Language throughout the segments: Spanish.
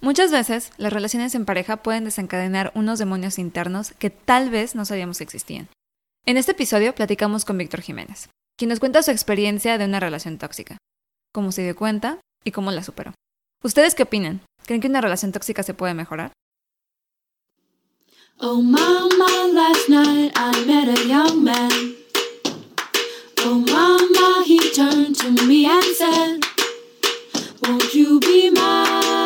Muchas veces las relaciones en pareja pueden desencadenar unos demonios internos que tal vez no sabíamos que existían. En este episodio platicamos con Víctor Jiménez, quien nos cuenta su experiencia de una relación tóxica, cómo se dio cuenta y cómo la superó. ¿Ustedes qué opinan? ¿Creen que una relación tóxica se puede mejorar? Oh mama, last night I met a young man. Oh mama, he turned to me and said, Won't you be mine?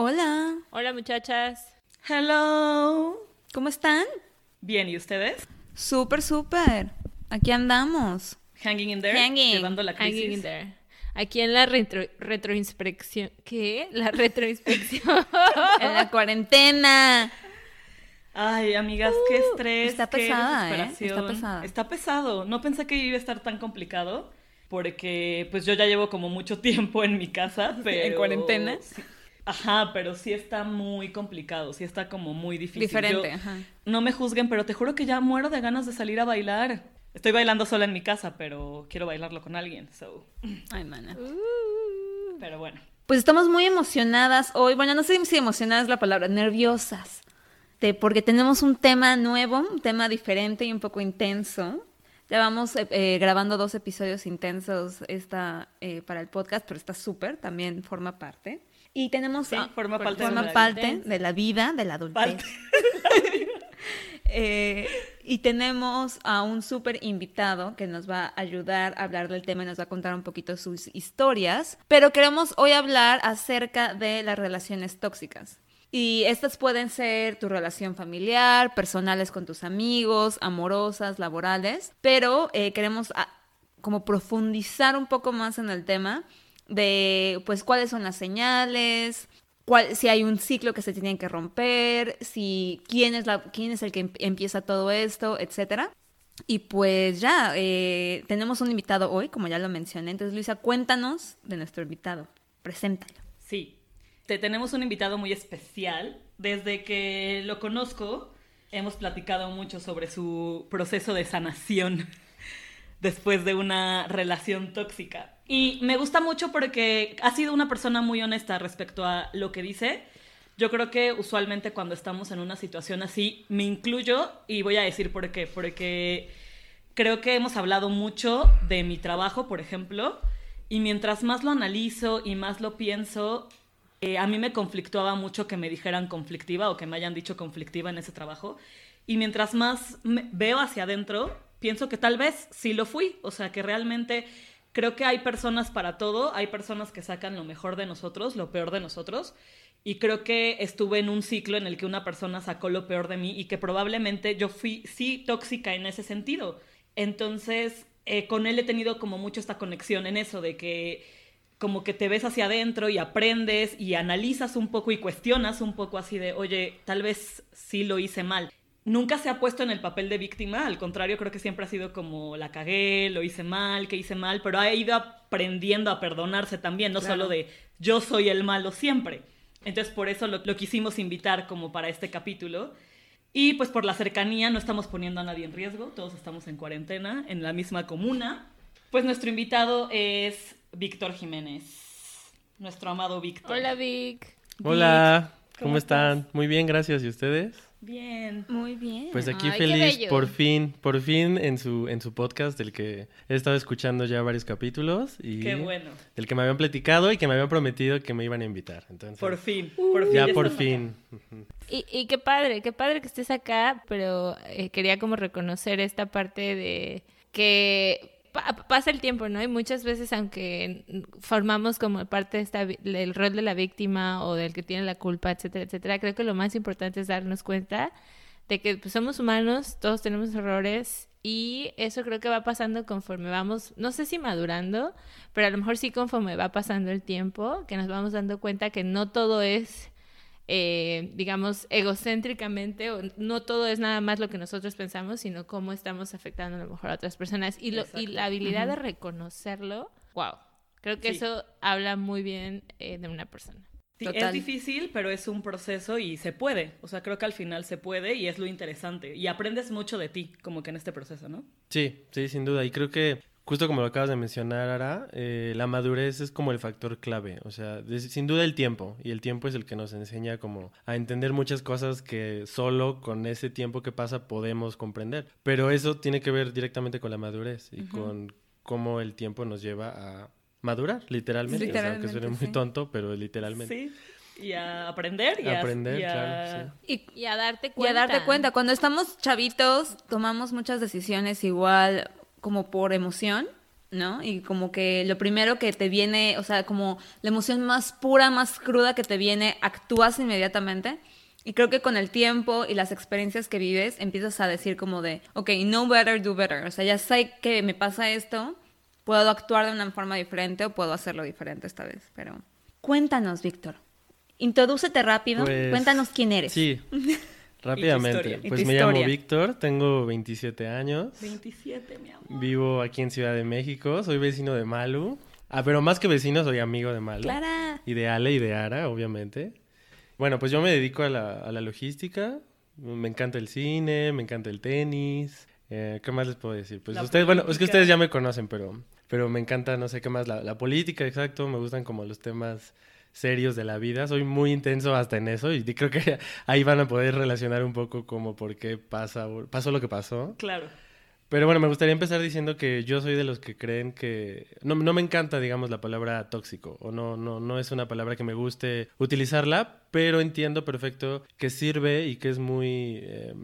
Hola, Hola muchachas. Hello. ¿cómo están? Bien, ¿y ustedes? Súper, súper. Aquí andamos. Hanging in there, Hanging. llevando la crisis. Hanging in there. Aquí en la retro, retroinspección. ¿Qué? La retroinspección. En la cuarentena. Ay, amigas, qué estrés. está qué pesada, ¿eh? Está pesada. Está pesado. No pensé que iba a estar tan complicado. Porque pues yo ya llevo como mucho tiempo en mi casa, pero... ¿En cuarentena? Sí. Ajá, pero sí está muy complicado, sí está como muy difícil. Diferente, Yo- ajá. No me juzguen, pero te juro que ya muero de ganas de salir a bailar. Estoy bailando sola en mi casa, pero quiero bailarlo con alguien, so... Ay, mana. Pero bueno. Pues estamos muy emocionadas hoy. Bueno, no sé si emocionadas es la palabra, nerviosas. De, porque tenemos un tema nuevo, un tema diferente y un poco intenso. Ya vamos eh, eh, grabando dos episodios intensos esta, eh, para el podcast, pero está súper, también forma parte. Y tenemos... Sí, ah, forma parte de forma la parte de la vida, de la adultez. Eh, y tenemos a un súper invitado que nos va a ayudar a hablar del tema y nos va a contar un poquito sus historias. Pero queremos hoy hablar acerca de las relaciones tóxicas. Y estas pueden ser tu relación familiar, personales con tus amigos, amorosas, laborales. Pero eh, queremos ah, como profundizar un poco más en el tema de pues cuáles son las señales, cuál, si hay un ciclo que se tiene que romper, si quién es, la, quién es el que em- empieza todo esto, etcétera. Y pues ya, eh, tenemos un invitado hoy, como ya lo mencioné. Entonces, Luisa, cuéntanos de nuestro invitado. Preséntalo. Sí, te tenemos un invitado muy especial. Desde que lo conozco, hemos platicado mucho sobre su proceso de sanación después de una relación tóxica. Y me gusta mucho porque ha sido una persona muy honesta respecto a lo que dice. Yo creo que usualmente cuando estamos en una situación así, me incluyo y voy a decir por qué. Porque creo que hemos hablado mucho de mi trabajo, por ejemplo, y mientras más lo analizo y más lo pienso, eh, a mí me conflictuaba mucho que me dijeran conflictiva o que me hayan dicho conflictiva en ese trabajo. Y mientras más veo hacia adentro, pienso que tal vez sí lo fui. O sea, que realmente creo que hay personas para todo. Hay personas que sacan lo mejor de nosotros, lo peor de nosotros. Y creo que estuve en un ciclo en el que una persona sacó lo peor de mí y que probablemente yo fui sí tóxica en ese sentido. Entonces, eh, con él he tenido como mucho esta conexión en eso, de que como que te ves hacia adentro y aprendes y analizas un poco y cuestionas un poco así de, oye, tal vez sí lo hice mal. Nunca se ha puesto en el papel de víctima, al contrario, creo que siempre ha sido como la cagué, lo hice mal, que hice mal, pero ha ido aprendiendo a perdonarse también, no Claro. solo de yo soy el malo siempre. Entonces por eso lo, lo quisimos invitar como para este capítulo. Y pues por la cercanía no estamos poniendo a nadie en riesgo, todos estamos en cuarentena, en la misma comuna. Pues nuestro invitado es Víctor Jiménez, nuestro amado Víctor. Hola Vic. Hola, ¿cómo ¿cómo, están? Muy bien, gracias. ¿Y ustedes? Bien. Muy bien. Pues aquí Ay, feliz, por fin, por fin en su, en su podcast, del que he estado escuchando ya varios capítulos y Qué bueno. del que me habían platicado y que me habían prometido que me iban a invitar. Entonces, Por fin, por fin. ya por fin. Y, y qué padre, qué padre que estés acá, pero eh, quería como reconocer esta parte de que pasa el tiempo, ¿no? Y muchas veces, aunque formamos como parte de esta, del rol de la víctima o del que tiene la culpa, etcétera, etcétera, creo que lo más importante es darnos cuenta de que pues, somos humanos, todos tenemos errores y eso creo que va pasando conforme vamos, no sé si madurando, pero a lo mejor sí conforme va pasando el tiempo, que nos vamos dando cuenta que no todo es, eh, digamos, egocéntricamente, o no todo es nada más lo que nosotros pensamos, sino cómo estamos afectando a lo mejor a otras personas. Y, lo, y Exacto. la habilidad de reconocerlo, wow, creo que Sí. eso habla muy bien eh, de una persona. Sí, es difícil, pero es un proceso y se puede. O sea, creo que al final se puede y es lo interesante. Y aprendes mucho de ti, como que en este proceso, ¿no? Sí, sí, sin duda. Y creo que, justo como lo acabas de mencionar, Ara, eh, la madurez es como el factor clave. O sea, de- sin duda el tiempo. Y el tiempo es el que nos enseña como a entender muchas cosas que solo con ese tiempo que pasa podemos comprender. Pero eso tiene que ver directamente con la madurez y con cómo el tiempo nos lleva a madurar, literalmente. O sea, aunque Literalmente, suene muy tonto, pero literalmente. Sí. Y a aprender y a, Aprender, y a- claro, Y, Y a darte y cuenta. a darte cuenta, cuando estamos chavitos, tomamos muchas decisiones igual como por emoción, ¿no? Y como que lo primero que te viene, o sea, como la emoción más pura, más cruda que te viene, actúas inmediatamente. Y creo que con el tiempo y las experiencias que vives, empiezas a decir como de, ok, know better, do better. O sea, ya sé que me pasa esto, puedo actuar de una forma diferente o puedo hacerlo diferente esta vez. Pero cuéntanos, Víctor. Introdúcete rápido. Pues, Cuéntanos quién eres. Sí, rápidamente. Pues me llamo. Víctor, tengo 27 años. 27, mi amor. Vivo aquí en Ciudad de México, soy vecino de Malu. Ah, pero más que vecino, soy amigo de Malu. Clara. Y de Ale y de Ara, obviamente. Bueno, pues yo me dedico a la, a la logística. Me encanta el cine, me encanta el tenis. Eh, ¿Qué más les puedo decir? Pues La ustedes, bueno, es que ustedes ya me conocen, pero, pero me encanta, no sé qué más, la, la política, exacto. Me gustan como los temas serios de la vida. Soy muy intenso hasta en eso y creo que ahí van a poder relacionar un poco como por qué pasa, pasó lo que pasó. Claro. Pero bueno, me gustaría empezar diciendo que yo soy de los que creen que no, no me encanta, digamos, la palabra tóxico o no, no, no es una palabra que me guste utilizarla, pero entiendo perfecto que sirve y que es muy... eh,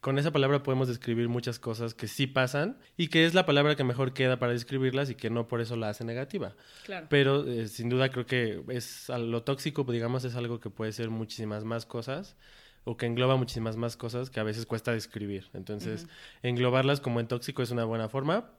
con esa palabra podemos describir muchas cosas que sí pasan y que es la palabra que mejor queda para describirlas y que no por eso la hace negativa. Claro. Pero eh, sin duda creo que es lo tóxico, digamos, es algo que puede ser muchísimas más cosas o que engloba muchísimas más cosas que a veces cuesta describir. Entonces, englobarlas como en tóxico es una buena forma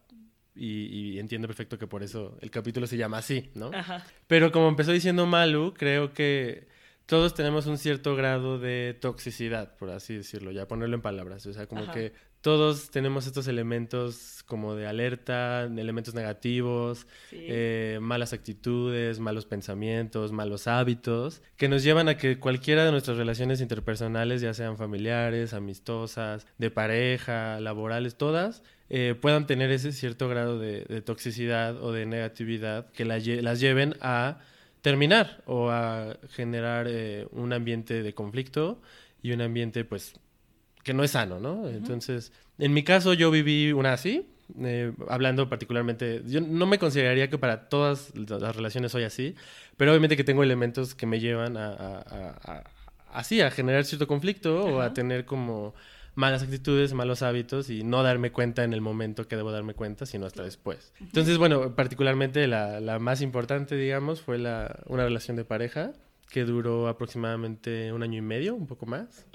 y, y entiendo perfecto que por eso el capítulo se llama así, ¿no? Ajá. Pero como empezó diciendo Malu, creo que todos tenemos un cierto grado de toxicidad, por así decirlo, ya ponerlo en palabras. O sea, como Ajá. que todos tenemos estos elementos como de alerta, elementos negativos, Sí. eh, malas actitudes, malos pensamientos, malos hábitos, que nos llevan a que cualquiera de nuestras relaciones interpersonales, ya sean familiares, amistosas, de pareja, laborales, todas, eh, puedan tener ese cierto grado de, de toxicidad o de negatividad que la las lleven a terminar o a generar eh, un ambiente de conflicto y un ambiente pues que no es sano, ¿no? Entonces, en mi caso yo viví una así, eh, hablando particularmente, yo no me consideraría que para todas las relaciones soy así, pero obviamente que tengo elementos que me llevan a, a- a- a- así, a generar cierto conflicto o a tener como malas actitudes, malos hábitos y no darme cuenta en el momento que debo darme cuenta, sino hasta después. Entonces, bueno, particularmente la, la más importante, digamos, fue la, una relación de pareja que duró aproximadamente un año y medio, un poco más.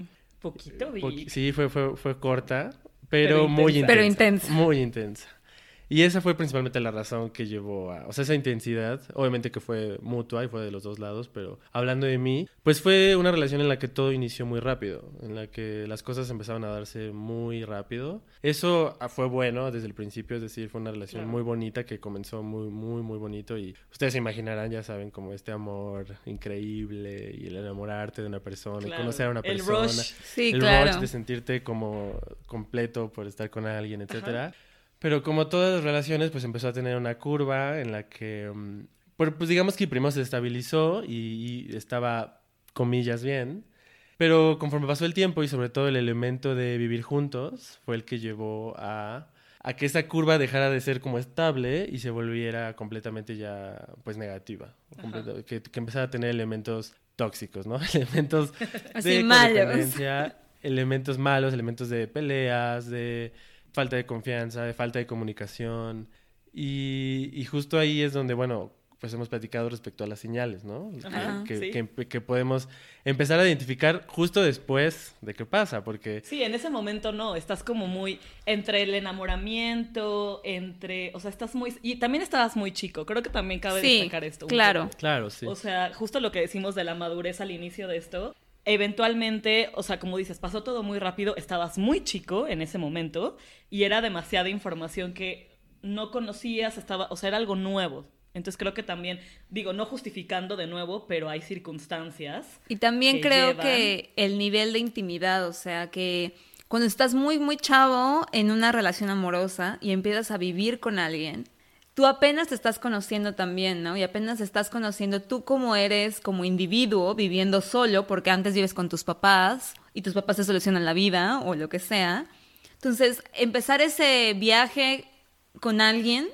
Poquito, vi. Sí, fue, fue, fue corta, pero, Pero muy intensa. Pero intensa. Muy intensa. Y esa fue principalmente la razón que llevó a, o sea, esa intensidad, obviamente que fue mutua y fue de los dos lados, pero hablando de mí, pues fue una relación en la que todo inició muy rápido, en la que las cosas empezaban a darse muy rápido. Eso fue bueno desde el principio, es decir, fue una relación Claro. muy bonita que comenzó muy, muy, muy bonito y ustedes se imaginarán, ya saben, como este amor increíble y el enamorarte de una persona Claro. conocer a una El persona rush. Sí, el claro. rush de sentirte como completo por estar con alguien, etcétera. Pero como todas las relaciones, pues empezó a tener una curva en la que, mm, pues digamos que primero se estabilizó y, y estaba, comillas, bien. Pero conforme pasó el tiempo y sobre todo el elemento de vivir juntos fue el que llevó a, a que esa curva dejara de ser como estable y se volviera completamente ya pues negativa. Que, que empezara a tener elementos tóxicos, ¿no? elementos Así de malos. elementos malos, elementos de peleas, de falta de confianza, de falta de comunicación. Y, y justo ahí es donde, bueno, pues hemos platicado respecto a las señales, ¿no? Ajá, que, sí. que- que podemos empezar a identificar justo después de qué pasa, porque Sí, en ese momento no, estás como muy entre el enamoramiento, entre, o sea, estás muy, y también estabas muy chico, creo que también cabe Sí, destacar esto. claro. poco. claro, sí. O sea, justo lo que decimos de la madurez al inicio de esto, eventualmente, o sea, como dices, pasó todo muy rápido, estabas muy chico en ese momento y era demasiada información que no conocías, estaba, o sea, era algo nuevo. Entonces creo que también, digo, no justificando de nuevo, pero hay circunstancias. Y también que creo llevan- que el nivel de intimidad, o sea, que cuando estás muy, muy chavo en una relación amorosa y empiezas a vivir con alguien, tú apenas te estás conociendo también, ¿no? Y apenas estás conociendo tú cómo eres como individuo viviendo solo, porque antes vives con tus papás y tus papás te solucionan la vida o lo que sea. Entonces, empezar ese viaje con alguien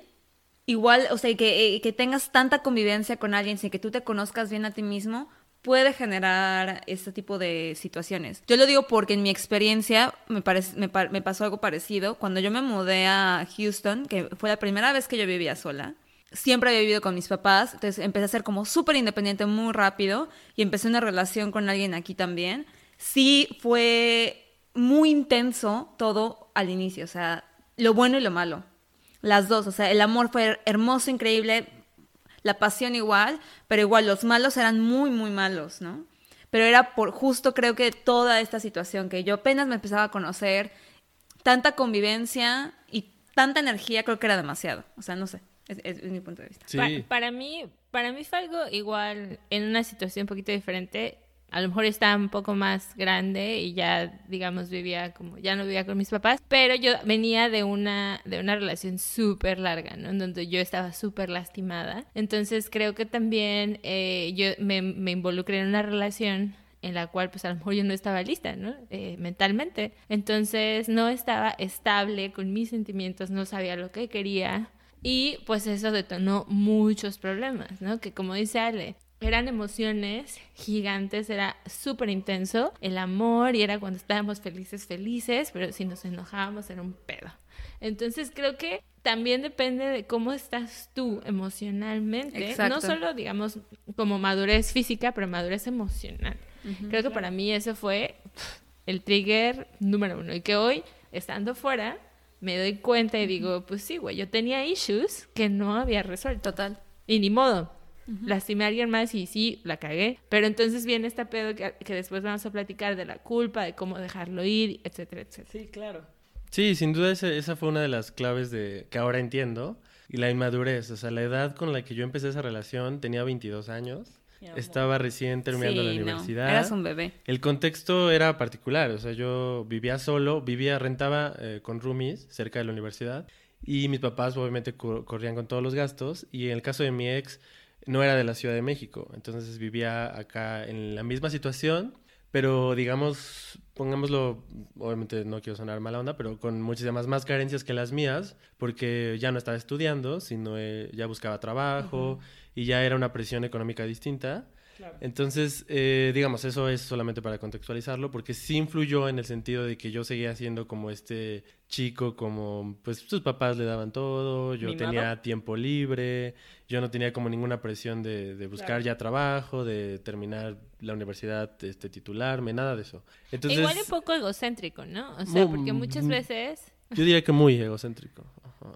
igual, o sea, que, eh, que tengas tanta convivencia con alguien sin que tú te conozcas bien a ti mismo, puede generar este tipo de situaciones. Yo lo digo porque en mi experiencia me, pasó algo parecido. Cuando yo me mudé a Houston, que fue la primera vez que yo vivía sola, siempre había vivido con mis papás, entonces empecé a ser como súper independiente muy rápido y empecé una relación con alguien aquí también. Sí fue muy intenso todo al inicio, o sea, lo bueno y lo malo. Las dos, o sea, el amor fue hermoso, increíble, la pasión igual, pero igual los malos eran muy, muy malos, ¿no? Pero era por justo creo que toda esta situación que yo apenas me empezaba a conocer, tanta convivencia y tanta energía, creo que era demasiado. O sea, no sé, es, es- es mi punto de vista. Sí. Pa- para mí, para mí fue algo igual en una situación un poquito diferente. A lo mejor estaba un poco más grande y ya, digamos, vivía como, ya no vivía con mis papás, pero yo venía de una, de una relación súper larga, ¿no? En donde yo estaba súper lastimada. Entonces creo que también eh, yo me, me involucré en una relación en la cual pues a lo mejor yo no estaba lista, ¿no? Eh, mentalmente. Entonces no estaba estable con mis sentimientos, no sabía lo que quería. Y pues eso detonó muchos problemas, ¿no? Que como dice Ale, eran emociones gigantes, era súper intenso el amor y era cuando estábamos felices, felices, pero si nos enojábamos era un pedo. Entonces creo que también depende de cómo estás tú emocionalmente, Exacto. no solo digamos como madurez física, pero madurez emocional. creo que para mí eso fue el trigger número uno y que hoy, estando fuera, me doy cuenta y digo, pues sí, güey, yo tenía issues que no había resuelto. Total. Y ni modo. Lastimé a alguien más y sí, la cagué. Pero entonces viene este pedo que, que después vamos a platicar de la culpa, de cómo dejarlo ir, etcétera, etcétera. Sí, claro. Sí, sin duda ese- esa fue una de las claves de que ahora entiendo. Y la inmadurez, o sea, la edad con la que yo empecé esa relación tenía 22 años. Estaba recién terminando la Sí, no, universidad. Eras un bebé. El contexto era particular, o sea, yo vivía solo, vivía, rentaba eh, con roomies cerca de la universidad y mis papás obviamente co- corrían con todos los gastos y en el caso de mi ex no era de la Ciudad de México, entonces vivía acá en la misma situación, pero digamos, pongámoslo, obviamente no quiero sonar mala onda, pero con muchísimas más carencias que las mías, porque ya no estaba estudiando, sino eh, ya buscaba trabajo y ya era una presión económica distinta. Claro. Entonces, eh, digamos, eso es solamente para contextualizarlo, porque sí influyó en el sentido de que yo seguía siendo como este chico, como pues sus papás le daban todo, yo ¿Mimado? tenía tiempo libre, yo no tenía como ninguna presión de, de buscar Claro. ya trabajo, de terminar la universidad, este, titularme, nada de eso. Entonces, Igual un poco egocéntrico, ¿no? O sea, porque muchas mm, veces... yo diría que muy egocéntrico.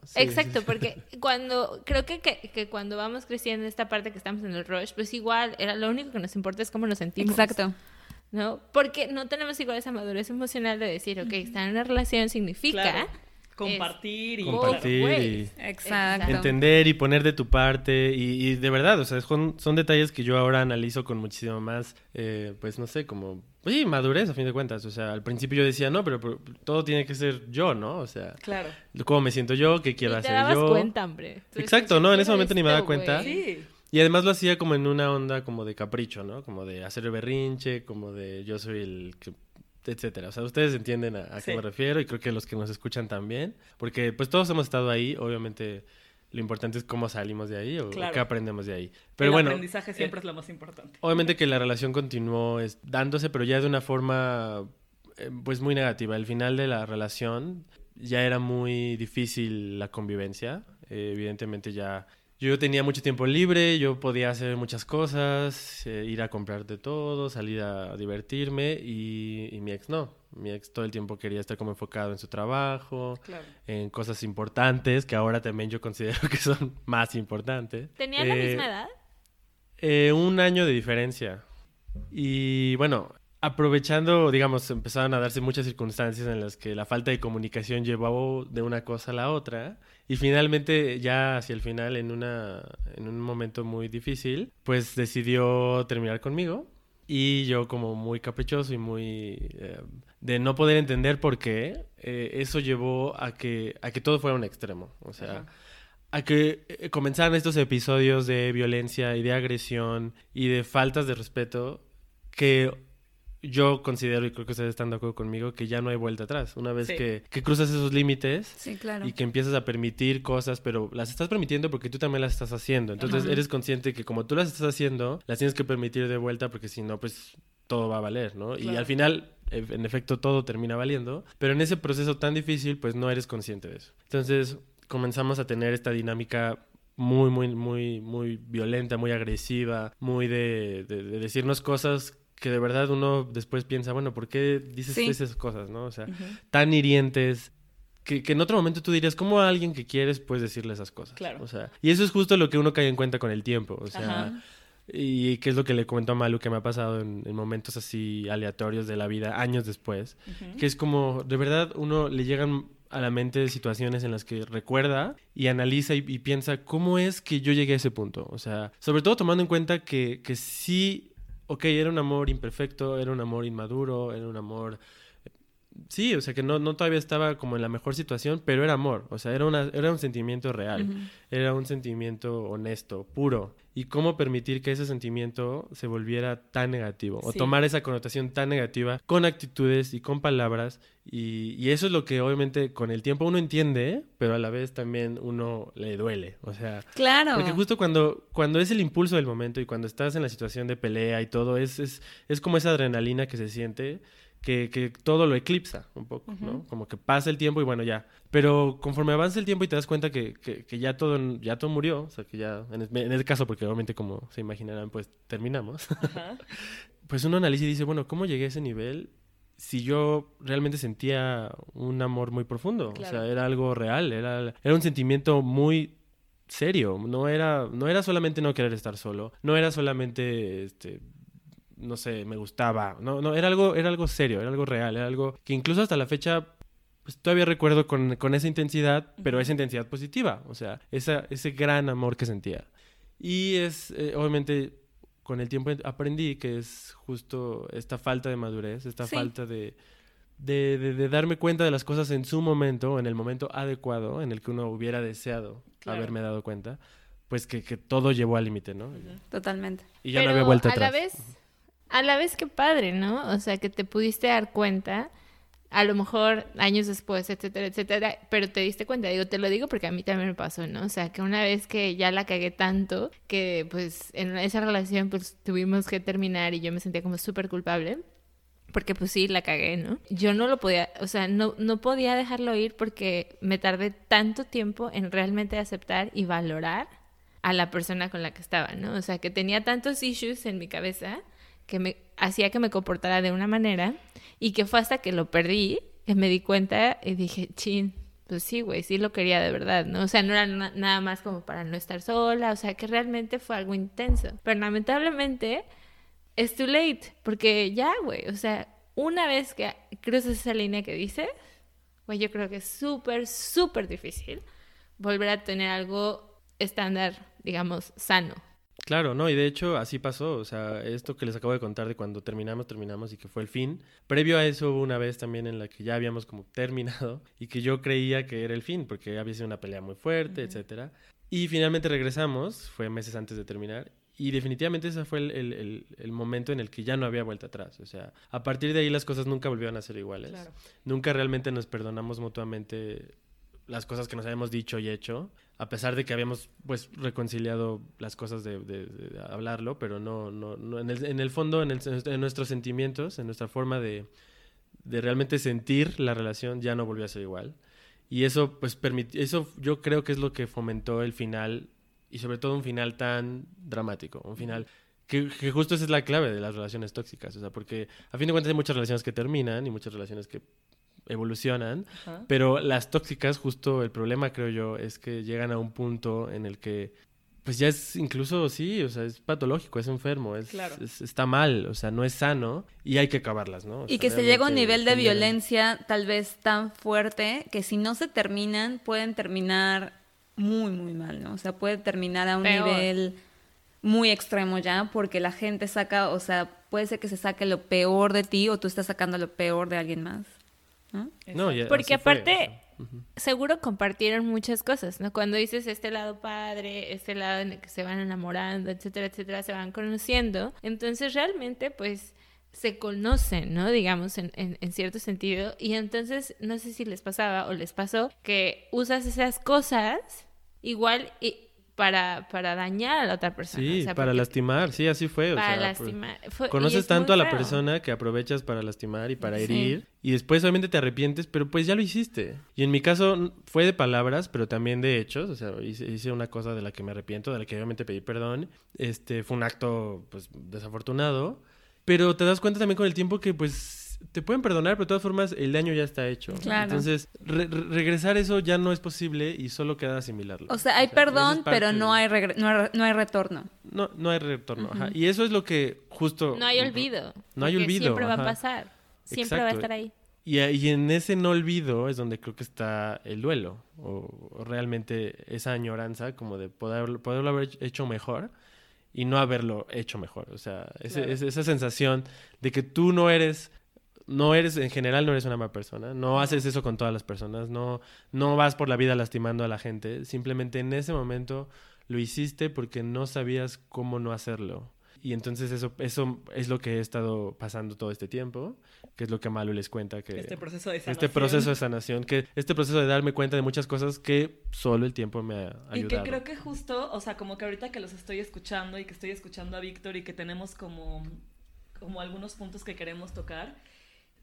Sí, Exacto, sí. porque cuando, creo que, que, que cuando vamos creciendo en esta parte que estamos en el rush, pues igual, era lo único que nos importa es cómo nos sentimos. Exacto. ¿No? Porque no tenemos igual esa madurez emocional de decir, ok, estar en una relación significa... Claro. Compartir y Compartir claro. y... Exacto. entender y poner de tu parte y, y de verdad, o sea, son, son detalles que yo ahora analizo con muchísimo más, eh, pues no sé, como, sí, madurez a fin de cuentas, o sea, al principio yo decía, no, pero, pero todo tiene que ser yo, ¿no? O sea, Claro. cómo me siento yo, qué quiero y te hacer dabas yo. cuenta, hombre. Exacto, ¿no? En "Quiero ese momento ni me daba cuenta. güey". Sí. Y además lo hacía como en una onda como de capricho, ¿no? Como de hacer el berrinche, como de yo soy el que etcétera. O sea, ustedes entienden a, a qué me refiero y creo que los que nos escuchan también, porque pues todos hemos estado ahí, obviamente lo importante es cómo salimos de ahí o, Claro. qué aprendemos de ahí. Pero el bueno, aprendizaje siempre eh, es lo más importante. obviamente que la relación continuó es- dándose, pero ya de una forma eh, pues muy negativa. El final de la relación ya era muy difícil la convivencia. Eh, evidentemente ya yo tenía mucho tiempo libre, yo podía hacer muchas cosas, ir a comprar de todo, salir a divertirme y, y mi ex no. Mi ex todo el tiempo quería estar como enfocado en su trabajo, Claro. en cosas importantes que ahora también yo considero que son más importantes. ¿Tenían la Eh, misma edad? eh, un año de diferencia. Y bueno, aprovechando, digamos, empezaron a darse muchas circunstancias en las que la falta de comunicación llevó de una cosa a la otra. Y finalmente, ya hacia el final, en, una, en un momento muy difícil, pues decidió terminar conmigo. Y yo como muy caprichoso y muy... eh, de no poder entender por qué, eh, eso llevó a que, a que todo fuera un extremo. O sea, Ajá. a que eh, comenzaran estos episodios de violencia y de agresión y de faltas de respeto que yo considero, y creo que ustedes están de acuerdo conmigo, que ya no hay vuelta atrás. Una vez Sí. que, que cruzas esos límites Sí, claro. y que empiezas a permitir cosas, pero las estás permitiendo porque tú también las estás haciendo. Entonces Ajá. eres consciente que como tú las estás haciendo, las tienes que permitir de vuelta porque si no, pues todo va a valer, ¿no? Y al final, en efecto, todo termina valiendo, pero en ese proceso tan difícil, pues no eres consciente de eso. Entonces comenzamos a tener esta dinámica muy, muy, muy, muy violenta, muy agresiva, muy de, de- de decirnos cosas que de verdad uno después piensa, bueno, ¿por qué dices Sí. esas cosas, no? O sea, tan hirientes que, que en otro momento tú dirías, ¿cómo a alguien que quieres puedes decirle esas cosas? Claro. O sea, y eso es justo lo que uno cae en cuenta con el tiempo, o sea, Ajá. Y que es lo que le comentó a Malu que me ha pasado en, en momentos así aleatorios de la vida, años después, Ujú. que es como, de verdad, uno le llegan a la mente situaciones en las que recuerda y analiza y, y piensa, ¿cómo es que yo llegué a ese punto? O sea, sobre todo tomando en cuenta que, que sí, ok, era un amor imperfecto, era un amor inmaduro, era un amor... Sí, o sea que no, no todavía estaba como en la mejor situación, pero era amor, o sea, era, una, era un sentimiento real, era un sentimiento honesto, puro. Y cómo permitir que ese sentimiento se volviera tan negativo, o tomar esa connotación tan negativa con actitudes y con palabras. Y, y eso es lo que obviamente con el tiempo uno entiende, pero a la vez también uno le duele. O sea, Claro. porque justo cuando, cuando es el impulso del momento y cuando estás en la situación de pelea y todo, es, es, es como esa adrenalina que se siente que, que todo lo eclipsa un poco, ¿no? Ujú. Como que pasa el tiempo y bueno, ya. Pero conforme avanza el tiempo y te das cuenta que, que, que ya, todo, ya todo murió, o sea, que ya, en, es- en el caso, porque obviamente como se imaginarán, pues terminamos, pues uno analiza y dice, bueno, ¿cómo llegué a ese nivel? Si yo realmente sentía un amor muy profundo, o Claro. sea, era algo real, era, era un sentimiento muy serio, no era, no era solamente no querer estar solo, no era solamente, este, no sé, me gustaba, no, no, era algo, era algo serio, era algo real, era algo que incluso hasta la fecha, pues todavía recuerdo con, con esa intensidad, pero esa intensidad positiva, o sea, esa, ese gran amor que sentía. Y es, eh, obviamente, con el tiempo aprendí que es justo esta falta de madurez, esta Sí. falta de, de, de- de darme cuenta de las cosas en su momento, en el momento adecuado, en el que uno hubiera deseado Claro. haberme dado cuenta, pues que, que todo llevó al límite, ¿no? Totalmente. Y ya Pero no había vuelta a atrás. la vez, a la vez que padre, ¿no? O sea, que te pudiste dar cuenta, a lo mejor años después, etcétera, etcétera, pero te diste cuenta. Digo, te lo digo porque a mí también me pasó, ¿no? O sea, que una vez que ya la cagué tanto, que pues en esa relación pues tuvimos que terminar y yo me sentía como súper culpable. Porque pues sí, la cagué, ¿no? Yo no lo podía, o sea, no, no podía dejarlo ir porque me tardé tanto tiempo en realmente aceptar y valorar a la persona con la que estaba, ¿no? O sea, que tenía tantos issues en mi cabeza que me hacía que me comportara de una manera y que fue hasta que lo perdí que me di cuenta y dije, chin, pues sí, güey, sí lo quería de verdad, ¿no? O sea, no era na- nada más como para no estar sola, o sea, que realmente fue algo intenso. Pero lamentablemente es too late, porque ya, güey, o sea, una vez que cruzas esa línea que dices, güey, yo creo que es súper, súper difícil volver a tener algo estándar, digamos, sano. Claro, no, y de hecho así pasó, o sea, esto que les acabo de contar de cuando terminamos, terminamos y que fue el fin, previo a eso hubo una vez también en la que ya habíamos como terminado y que yo creía que era el fin, porque había sido una pelea muy fuerte, etcétera, y finalmente regresamos, fue meses antes de terminar, y definitivamente ese fue el, el- el- el momento en el que ya no había vuelta atrás, o sea, a partir de ahí las cosas nunca volvieron a ser iguales, Claro. nunca realmente nos perdonamos mutuamente las cosas que nos habíamos dicho y hecho, a pesar de que habíamos pues reconciliado las cosas de, de- de hablarlo, pero no, no, no en, el, en el fondo, en, el- en nuestros sentimientos, en nuestra forma de, de realmente sentir la relación, ya no volvió a ser igual. Y eso, pues, permitió, eso yo creo que es lo que fomentó el final y sobre todo un final tan dramático, un final que, que justo esa es la clave de las relaciones tóxicas, o sea, porque a fin de cuentas hay muchas relaciones que terminan y muchas relaciones que evolucionan, pero las tóxicas, justo el problema creo yo, es que llegan a un punto en el que pues ya es incluso, sí, o sea, es patológico, es enfermo, es, Claro. es- está mal, o sea, no es sano y hay que acabarlas, ¿no? O Y sea, que se llega a un nivel de violencia tal vez tan fuerte que si no se terminan, pueden terminar muy, muy mal, ¿no? O sea, puede terminar a un Peor. nivel muy extremo ya, porque la gente saca, o sea, puede ser que se saque lo peor de ti o tú estás sacando lo peor de alguien más. ¿No? No, ya- Porque aparte, seguro compartieron muchas cosas, ¿no? Cuando dices este lado padre, este lado en el que se van enamorando, etcétera, etcétera, se van conociendo, entonces realmente pues se conocen, ¿no? Digamos, en, en, en cierto sentido. Y entonces, no sé si les pasaba o les pasó que usas esas cosas igual y para, para dañar a la otra persona. Sí, o sea, para lastimar, sí, así fue. o Para sea, pues, lastimar. Fue- Conoces es tanto a la persona que aprovechas para lastimar y para Sí. herir y después obviamente te arrepientes, pero pues ya lo hiciste. Y en mi caso fue de palabras, pero también de hechos, o sea, hice, hice una cosa de la que me arrepiento, de la que obviamente pedí perdón. Este fue un acto pues desafortunado, pero te das cuenta también con el tiempo que pues te pueden perdonar, pero de todas formas el daño ya está hecho. Claro. Entonces, re- re- regresar eso ya no es posible y solo queda asimilarlo. O sea, hay perdón, pero no hay, no hay, no hay retorno. no, no hay retorno. ajá. Y eso es lo que justo... No hay olvido. No hay olvido, Siempre va a pasar. Siempre va a estar ahí. Y, y en ese no olvido es donde creo que está el duelo, o, o realmente esa añoranza como de poder, poderlo haber hecho mejor y no haberlo hecho mejor. O sea, ese- Claro. ese- esa sensación de que tú no eres, no eres, en general no eres una mala persona, no haces eso con todas las personas, no, no vas por la vida lastimando a la gente, simplemente en ese momento lo hiciste porque no sabías cómo no hacerlo. Y entonces eso, eso es lo que he estado pasando todo este tiempo, que es lo que Malu les cuenta que Este proceso de este sanación. proceso de sanación, que este proceso de darme cuenta de muchas cosas que solo el tiempo me ha ayudado. Y que creo que justo, o sea, como que ahorita que los estoy escuchando y que estoy escuchando a Víctor y que tenemos como, como algunos puntos que queremos tocar,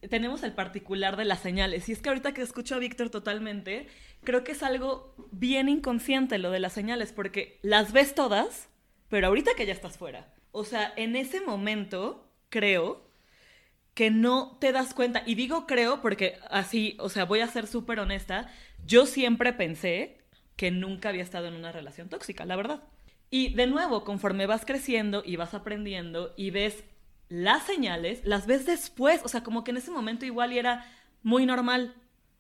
tenemos el particular de las señales. Y es que ahorita que escucho a Víctor totalmente, creo que es algo bien inconsciente lo de las señales, porque las ves todas, pero ahorita que ya estás fuera. O sea, en ese momento, creo que no te das cuenta. Y digo creo porque así, o sea, voy a ser súper honesta. Yo siempre pensé que nunca había estado en una relación tóxica, la verdad. Y de nuevo, conforme vas creciendo y vas aprendiendo y ves las señales, las ves después. O sea, como que en ese momento igual y era muy normal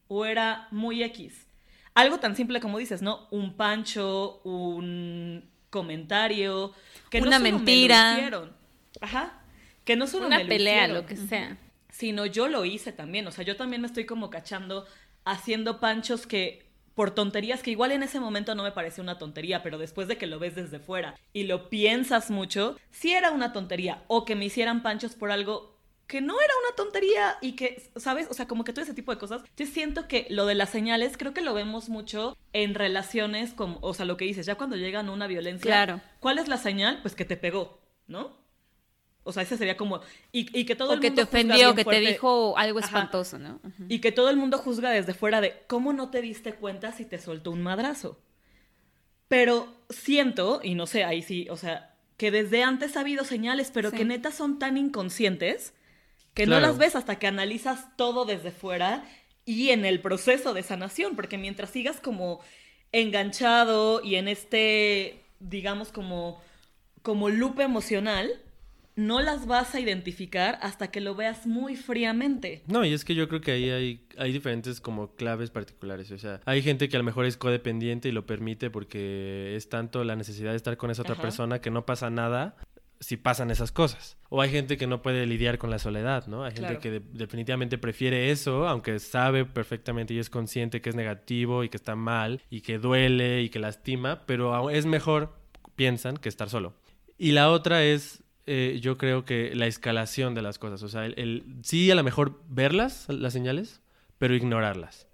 o era muy X. Algo tan simple como dices, ¿no? Un pancho, un comentario, que no solo me lo mentira. hicieron. Ajá. Que no solo Una me pelea, lo que sea. sino yo lo hice también. O sea, yo también me estoy como cachando haciendo panchos que por tonterías que igual en ese momento no me pareció una tontería, pero después de que lo ves desde fuera y lo piensas mucho, sí era una tontería. O que me hicieran panchos por algo que no era una tontería y que, ¿sabes? O sea, como que todo ese tipo de cosas. Yo siento que lo de las señales, creo que lo vemos mucho en relaciones como, o sea, lo que dices, ya cuando llegan a una violencia. Claro. ¿Cuál es la señal? Pues que te pegó, ¿no? O sea, ese sería como... Y, y que todo O el que te mundo juzga ofendió, bien que te dijo algo Ajá. espantoso, ¿no? Y que todo el mundo juzga desde fuera de cómo no te diste cuenta si te soltó un madrazo. Pero siento, y no sé, ahí sí, o sea, que desde antes ha habido señales, pero Sí. que neta son tan inconscientes que Claro. no las ves hasta que analizas todo desde fuera y en el proceso de sanación, porque mientras sigas como enganchado y en este, digamos, como, como loop emocional, no las vas a identificar hasta que lo veas muy fríamente. No, y es que yo creo que ahí hay, hay diferentes como claves particulares. O sea, hay gente que a lo mejor es codependiente y lo permite porque es tanto la necesidad de estar con esa otra Ajá. persona que no pasa nada si pasan esas cosas. O hay gente que no puede lidiar con la soledad, ¿no? Hay gente Claro. que de- definitivamente prefiere eso, aunque sabe perfectamente y es consciente que es negativo y que está mal y que duele y que lastima, pero es mejor, piensan, que estar solo. Y la otra es, eh, yo creo que la escalación de las cosas. O sea, el, el- sí a lo mejor verlas, las señales, pero ignorarlas.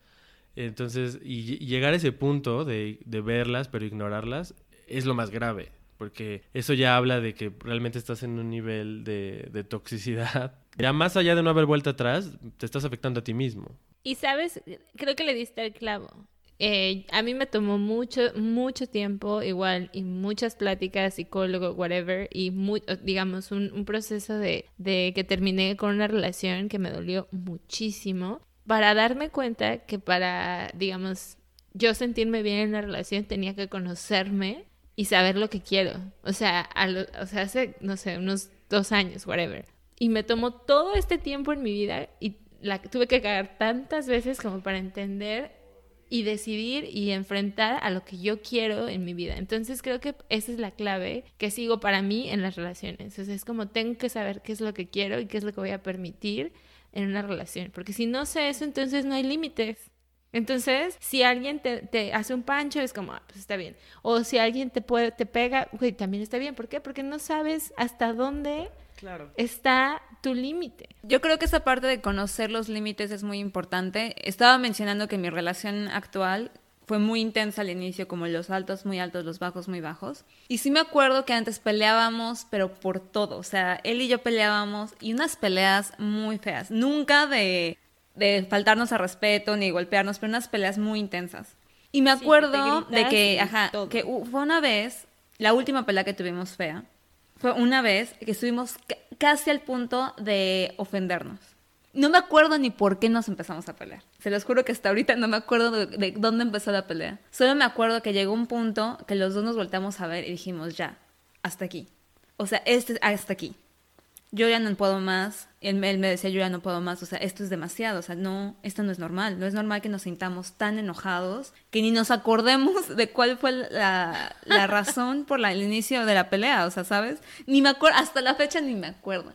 Entonces, y, y llegar a ese punto de, de verlas, pero ignorarlas, es lo más grave. Porque eso ya habla de que realmente estás en un nivel de, de toxicidad. Ya más allá de no haber vuelta atrás, te estás afectando a ti mismo. Y sabes, creo que le diste el clavo. Eh, a mí me tomó mucho, mucho tiempo, igual, y muchas pláticas, psicólogo, whatever, y muy, digamos, un, un proceso de, de que terminé con una relación que me dolió muchísimo, para darme cuenta que para, digamos, yo sentirme bien en una relación tenía que conocerme y saber lo que quiero. O sea, a lo- o sea, hace, no sé, unos dos años, whatever. Y me tomó todo este tiempo en mi vida y la tuve que cagar tantas veces como para entender y decidir y enfrentar a lo que yo quiero en mi vida. Entonces creo que esa es la clave que sigo para mí en las relaciones. O sea, es como tengo que saber qué es lo que quiero y qué es lo que voy a permitir en una relación. Porque si no sé eso, entonces no hay límites. Entonces, si alguien te, te hace un pancho, es como, ah, pues está bien. O si alguien te puede, te pega, güey, también está bien. ¿Por qué? Porque no sabes hasta dónde Claro. está tu límite. Yo creo que esa parte de conocer los límites es muy importante. Estaba mencionando que mi relación actual fue muy intensa al inicio, como los altos muy altos, los bajos muy bajos. Y sí me acuerdo que antes peleábamos, pero por todo. O sea, él y yo peleábamos y unas peleas muy feas. Nunca de, de faltarnos a respeto ni golpearnos, pero unas peleas muy intensas. Y me Sí, que te acuerdo de que, ajá, todo. que fue una vez, la última pelea que tuvimos fea, fue una vez que estuvimos casi al punto de ofendernos. No me acuerdo ni por qué nos empezamos a pelear. Se los juro que hasta ahorita no me acuerdo de, de dónde empezó la pelea. Solo me acuerdo que llegó un punto que los dos nos volteamos a ver y dijimos, ya, hasta aquí. O sea, este hasta aquí. Yo ya no puedo más. Él, él me decía, yo ya no puedo más. O sea, esto es demasiado. O sea, no, esto no es normal. No es normal que nos sintamos tan enojados que ni nos acordemos de cuál fue la, la razón por la, el inicio de la pelea. O sea, ¿sabes? Ni me acuerdo, hasta la fecha ni me acuerdo.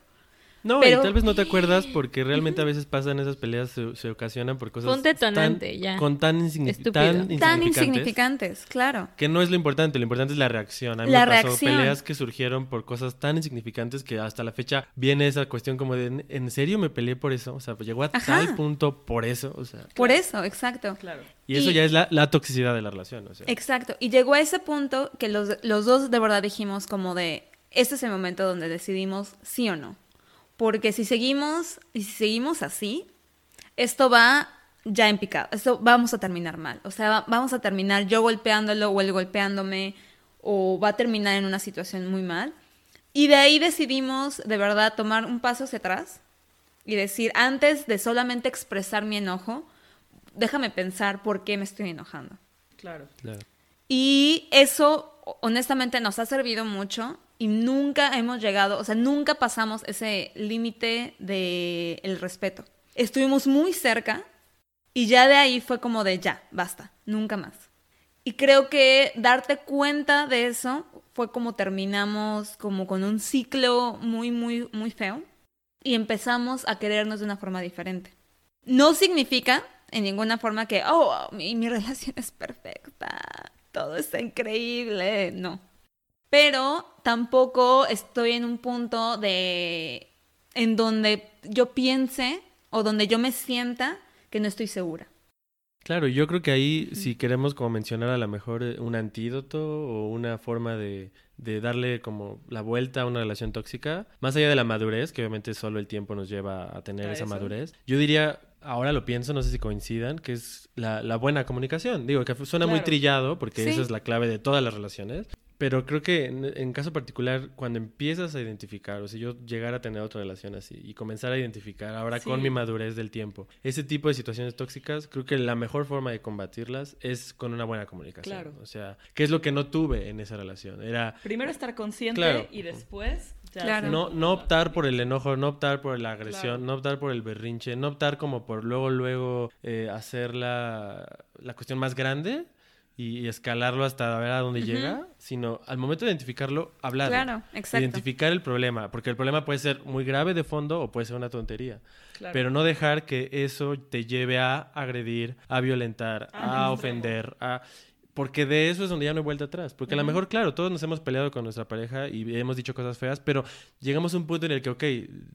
No, Pero- y tal vez no te acuerdas porque realmente a veces pasan esas peleas, se, se ocasionan por cosas Fue un detonante, tan, ya. con tan, insigni- Estúpido. tan Tan insignificantes insignificantes, claro. que no es lo importante, lo importante es la reacción. A mí La me pasó reacción. peleas que surgieron por cosas tan insignificantes que hasta la fecha viene esa cuestión como de, ¿en serio me peleé por eso? O sea, pues llegó a Ajá. tal punto por eso, o sea. Por eso, exacto. Claro. Y eso Y- ya es la, la toxicidad de la relación, o sea. Exacto. Y llegó a ese punto que los, los dos de verdad dijimos como de, este es el momento donde decidimos sí o no. Porque si seguimos, y si seguimos así, esto va ya en picado. Esto vamos a terminar mal. O sea, va- vamos a terminar yo golpeándolo o él golpeándome, o va a terminar en una situación muy mal. Y de ahí decidimos de verdad tomar un paso hacia atrás y decir, antes de solamente expresar mi enojo, déjame pensar por qué me estoy enojando. Claro. Claro. Y eso, honestamente, nos ha servido mucho y nunca hemos llegado, o sea, nunca pasamos ese límite del el respeto. Estuvimos muy cerca y ya de ahí fue como de ya, basta, nunca más. Y creo que darte cuenta de eso fue como terminamos como con un ciclo muy, muy, muy feo y empezamos a querernos de una forma diferente. No significa en ninguna forma que, oh, mi, mi relación es perfecta, todo está increíble, no. Pero tampoco estoy en un punto de, en donde yo piense o donde yo me sienta que no estoy segura. Claro, yo creo que ahí si queremos como mencionar a lo mejor eh, un antídoto o una forma de, de darle como la vuelta a una relación tóxica, más allá de la madurez, que obviamente solo el tiempo nos lleva a tener A esa eso. madurez, yo diría, ahora lo pienso, no sé si coincidan, que es la, la buena comunicación. Digo, que suena muy trillado porque Sí. esa es la clave de todas las relaciones, pero creo que en, en caso particular, cuando empiezas a identificar, o sea, yo llegar a tener otra relación así y comenzar a identificar ahora con mi madurez del tiempo, ese tipo de situaciones tóxicas, creo que la mejor forma de combatirlas es con una buena comunicación. Claro. O sea, ¿qué es lo que no tuve en esa relación? Era Primero estar consciente Claro. y después ya Claro. hacer no, no optar por el enojo, no optar por la agresión, Claro. no optar por el berrinche, no optar como por luego, luego eh, hacer la, la cuestión más grande y, y escalarlo hasta ver a dónde llega, sino al momento de identificarlo, hablar. Claro, exacto. Identificar el problema, porque el problema puede ser muy grave de fondo o puede ser una tontería. Claro. Pero no dejar que eso te lleve a agredir, a violentar, Ah, a ofender, a... Porque de eso es donde ya no hay vuelta atrás. Porque a lo mejor, claro, todos nos hemos peleado con nuestra pareja y hemos dicho cosas feas, pero llegamos a un punto en el que, ok,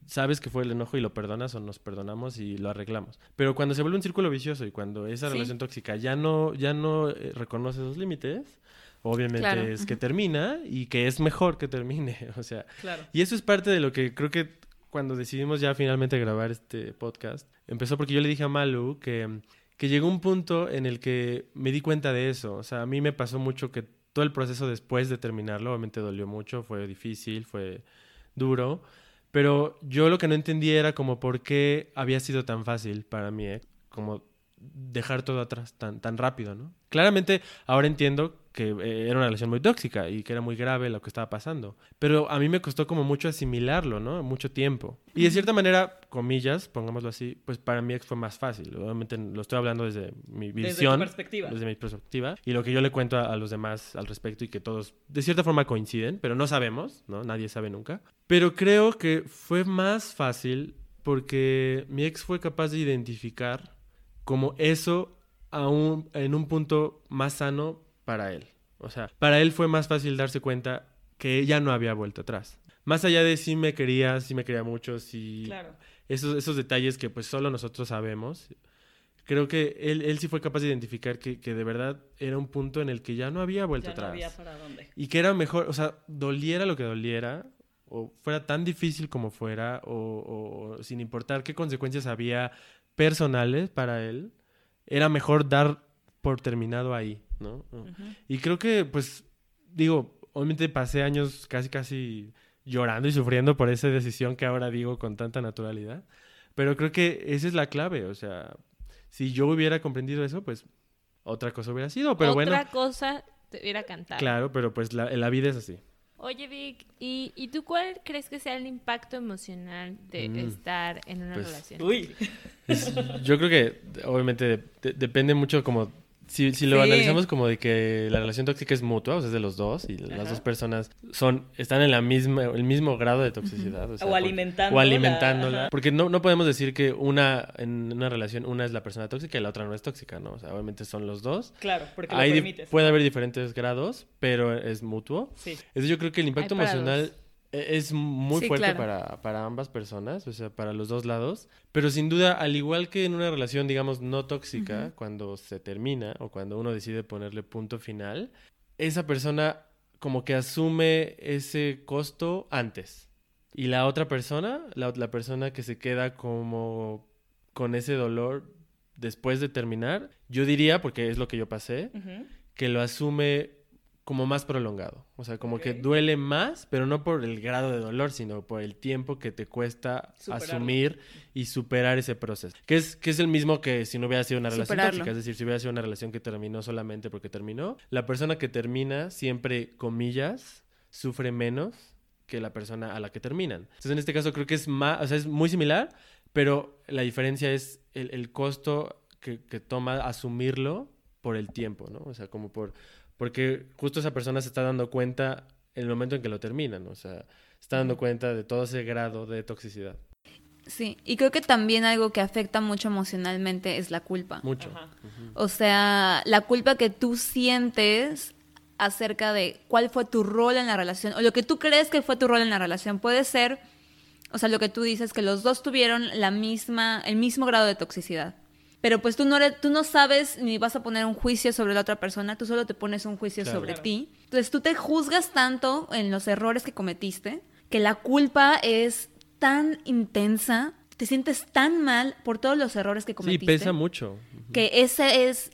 sabes que fue el enojo y lo perdonas o nos perdonamos y lo arreglamos. Pero cuando se vuelve un círculo vicioso y cuando esa Sí. relación tóxica ya no, ya no eh, reconoce esos límites, obviamente Claro, es que termina y que es mejor que termine. O sea, Claro. y eso es parte de lo que creo que cuando decidimos ya finalmente grabar este podcast, empezó porque yo le dije a Malu que, que llegó un punto en el que me di cuenta de eso. O sea, a mí me pasó mucho que todo el proceso después de terminarlo, obviamente dolió mucho, fue difícil, fue duro, pero yo lo que no entendía era como por qué había sido tan fácil para mí, ¿eh? como dejar todo atrás tan, tan rápido, ¿no? Claramente ahora entiendo que eh, era una relación muy tóxica y que era muy grave lo que estaba pasando, pero a mí me costó como mucho asimilarlo, ¿no? Mucho tiempo. Y de cierta manera, comillas, pongámoslo así, pues para mí fue más fácil. Obviamente lo estoy hablando desde mi Desde tu visión, perspectiva. desde mi perspectiva y lo que yo le cuento a, a los demás al respecto y que todos de cierta forma coinciden, pero no sabemos, ¿no? Nadie sabe nunca. Pero creo que fue más fácil porque mi ex fue capaz de identificar como eso a un- en un punto más sano para él. O sea, para él fue más fácil darse cuenta que ella no había vuelto atrás. Más allá de si me quería, si me quería mucho, si Claro. esos, esos detalles que pues solo nosotros sabemos, creo que él, él sí fue capaz de identificar que, que de verdad era un punto en el que ya no había vuelto Ya no atrás. había para dónde. Y que era mejor, o sea, doliera lo que doliera, o fuera tan difícil como fuera, o, o- o sin importar qué consecuencias había personales para él, era mejor dar por terminado ahí, ¿no? Y creo que, pues, digo, obviamente pasé años casi, casi llorando y sufriendo por esa decisión que ahora digo con tanta naturalidad, pero creo que esa es la clave, o sea, si yo hubiera comprendido eso, pues otra cosa hubiera sido, pero Otra bueno. cosa te hubiera cantado. Claro, pero pues la, la vida es así. Oye, Vic, ¿y, ¿y tú cuál crees que sea el impacto emocional de Mm. estar en una Pues, relación? Uy. Es- yo creo que obviamente de- de- depende mucho como si, si lo Sí. analizamos como de que la relación tóxica es mutua, o sea, es de los dos y las dos personas son están en la misma el mismo grado de toxicidad, o, sea, O por- alimentándola, o alimentándola, ajá. porque no, no podemos decir que una en una relación una es la persona tóxica y la otra no es tóxica, ¿no? O sea, obviamente son los dos. Claro, porque lo di- permites. puede haber diferentes grados, pero es mutuo. Sí. Entonces yo creo que el impacto emocional dos. E- es muy Sí, fuerte claro. para, para ambas personas, o sea, para los dos lados. Pero sin duda, al igual que en una relación, digamos, no tóxica, cuando se termina o cuando uno decide ponerle punto final, esa persona como que asume ese costo antes. Y la otra persona, la, la persona que se queda como con ese dolor después de terminar, yo diría, porque es lo que yo pasé, que lo asume como más prolongado. O sea, como que duele más, pero no por el grado de dolor, sino por el tiempo que te cuesta Superarlo. asumir y superar ese proceso. Que es, que es el mismo que si no hubiera sido una relación Superarlo. tóxica. Es decir, si hubiera sido una relación que terminó solamente porque terminó, la persona que termina siempre, comillas, sufre menos que la persona a la que terminan. Entonces, en este caso creo que es más, o sea, es muy similar, pero la diferencia es el, el costo que, que toma asumirlo por el tiempo, ¿no? O sea, como por... Porque justo esa persona se está dando cuenta en el momento en que lo terminan, o sea, se está dando cuenta de todo ese grado de toxicidad. Sí, y creo que también algo que afecta mucho emocionalmente es la culpa. Mucho. Ajá. O sea, la culpa que tú sientes acerca de cuál fue tu rol en la relación o lo que tú crees que fue tu rol en la relación puede ser, o sea, lo que tú dices que los dos tuvieron la misma el mismo grado de toxicidad. Pero pues tú no eres- tú no sabes ni vas a poner un juicio sobre la otra persona, tú solo te pones un juicio Claro. sobre Claro. ti. Entonces tú te juzgas tanto en los errores que cometiste que la culpa es tan intensa, te sientes tan mal por todos los errores que Sí, cometiste pesa mucho. que ese es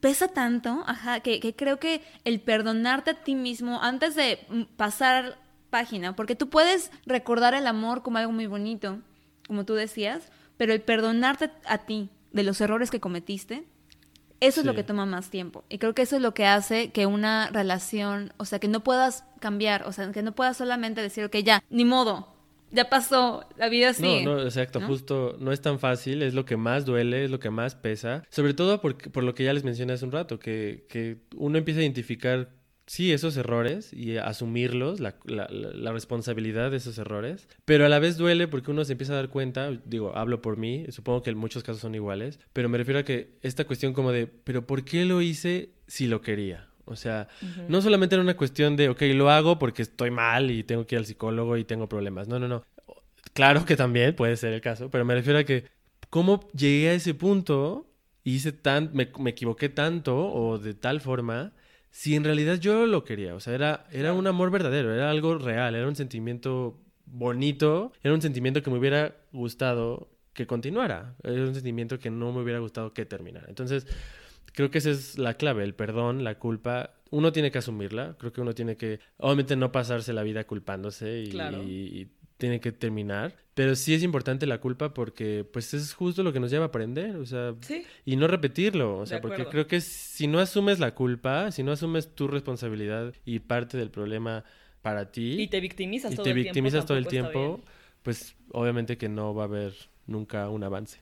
pesa tanto, ajá, que, que creo que el perdonarte a ti mismo antes de mm, pasar página, porque tú puedes recordar el amor como algo muy bonito, como tú decías, pero el perdonarte a ti de los errores que cometiste, eso es lo que toma más tiempo. Y creo que eso es lo que hace que una relación, o sea, que no puedas cambiar, o sea, que no puedas solamente decir, ok, ya, ni modo, ya pasó, la vida sigue. No, no, exacto, ¿no? justo no es tan fácil, es lo que más duele, es lo que más pesa, sobre todo por, por lo que ya les mencioné hace un rato, que, que uno empieza a identificar, sí, esos errores y asumirlos, la, la- responsabilidad de esos errores, pero a la vez duele porque uno se empieza a dar cuenta, digo, hablo por mí, supongo que en muchos casos son iguales, pero me refiero a que esta cuestión como de, pero ¿por qué lo hice si lo quería? O sea, no solamente era una cuestión de, ok, lo hago porque estoy mal y tengo que ir al psicólogo y tengo problemas. No, no, no. Claro que también puede ser el caso, pero me refiero a que cómo llegué a ese punto hice tan, me, me equivoqué tanto o de tal forma, si en realidad yo lo quería. O sea, era, era un amor verdadero, era algo real, era un sentimiento bonito, era un sentimiento que me hubiera gustado que continuara. Es un sentimiento que no me hubiera gustado que terminara. Entonces, creo que esa es la clave, el perdón, la culpa. Uno tiene que asumirla, creo que uno tiene que, obviamente, no pasarse la vida culpándose y, Claro. y tiene que terminar. Pero sí es importante la culpa porque, pues, es justo lo que nos lleva a aprender, o sea, Sí. y no repetirlo, o sea, porque creo que si no asumes la culpa, si no asumes tu responsabilidad y parte del problema para ti Y te victimizas y todo te el tiempo. victimizas todo el tiempo, pues obviamente que no va a haber nunca un avance.